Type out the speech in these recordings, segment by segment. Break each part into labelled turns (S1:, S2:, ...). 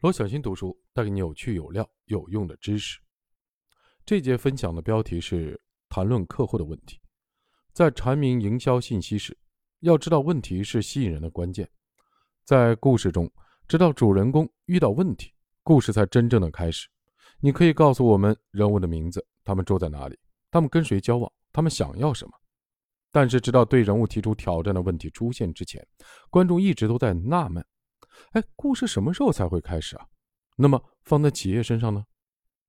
S1: 罗小新读书带给你有趣、有料、有用的知识。这节分享的标题是谈论客户的问题。在阐明营销信息时，要知道问题是吸引人的关键。在故事中，直到主人公遇到问题，故事才真正的开始。你可以告诉我们人物的名字，他们住在哪里，他们跟谁交往，他们想要什么。但是，直到对人物提出挑战的问题出现之前，观众一直都在纳闷。哎，故事什么时候才会开始啊？那么放在企业身上呢？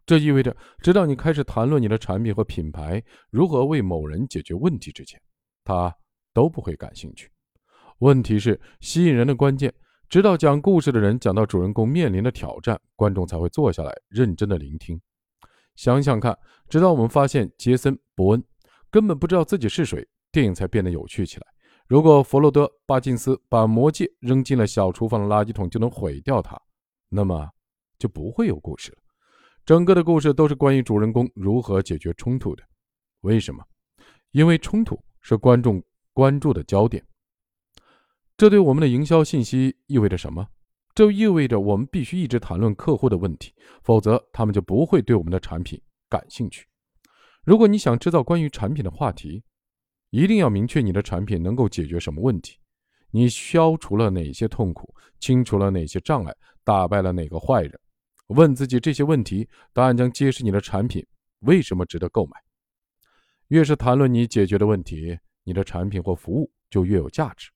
S1: 这意味着，直到你开始谈论你的产品和品牌如何为某人解决问题之前，他都不会感兴趣。问题是吸引人的关键。直到讲故事的人讲到主人公面临的挑战，观众才会坐下来认真的聆听。想想看，直到我们发现杰森·伯恩根本不知道自己是谁，电影才变得有趣起来。如果弗洛德·巴金斯把魔戒扔进了小厨房的垃圾桶就能毁掉它，那么就不会有故事了。整个的故事都是关于主人公如何解决冲突的。为什么？因为冲突是观众关注的焦点。这对我们的营销信息意味着什么？这意味着我们必须一直谈论客户的问题，否则他们就不会对我们的产品感兴趣。如果你想制造关于产品的话题，一定要明确你的产品能够解决什么问题，你消除了哪些痛苦，清除了哪些障碍，打败了哪个坏人。问自己这些问题，答案将揭示你的产品为什么值得购买。越是谈论你解决的问题，你的产品或服务就越有价值。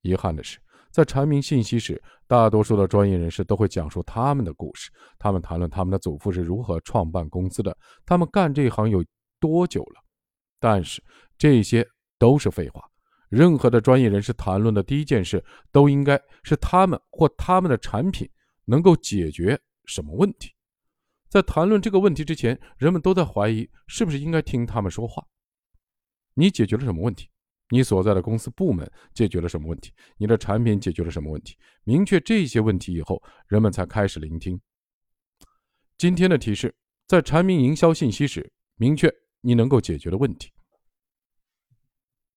S1: 遗憾的是，在阐明信息时，大多数的专业人士都会讲述他们的故事，他们谈论他们的祖父是如何创办公司的，他们干这一行有多久了。但是这些都是废话。任何的专业人士谈论的第一件事，都应该是他们或他们的产品能够解决什么问题。在谈论这个问题之前，人们都在怀疑是不是应该听他们说话。你解决了什么问题？你所在的公司部门解决了什么问题？你的产品解决了什么问题？明确这些问题以后，人们才开始聆听。今天的提示：在阐明营销信息时，明确。你能够解决的问题，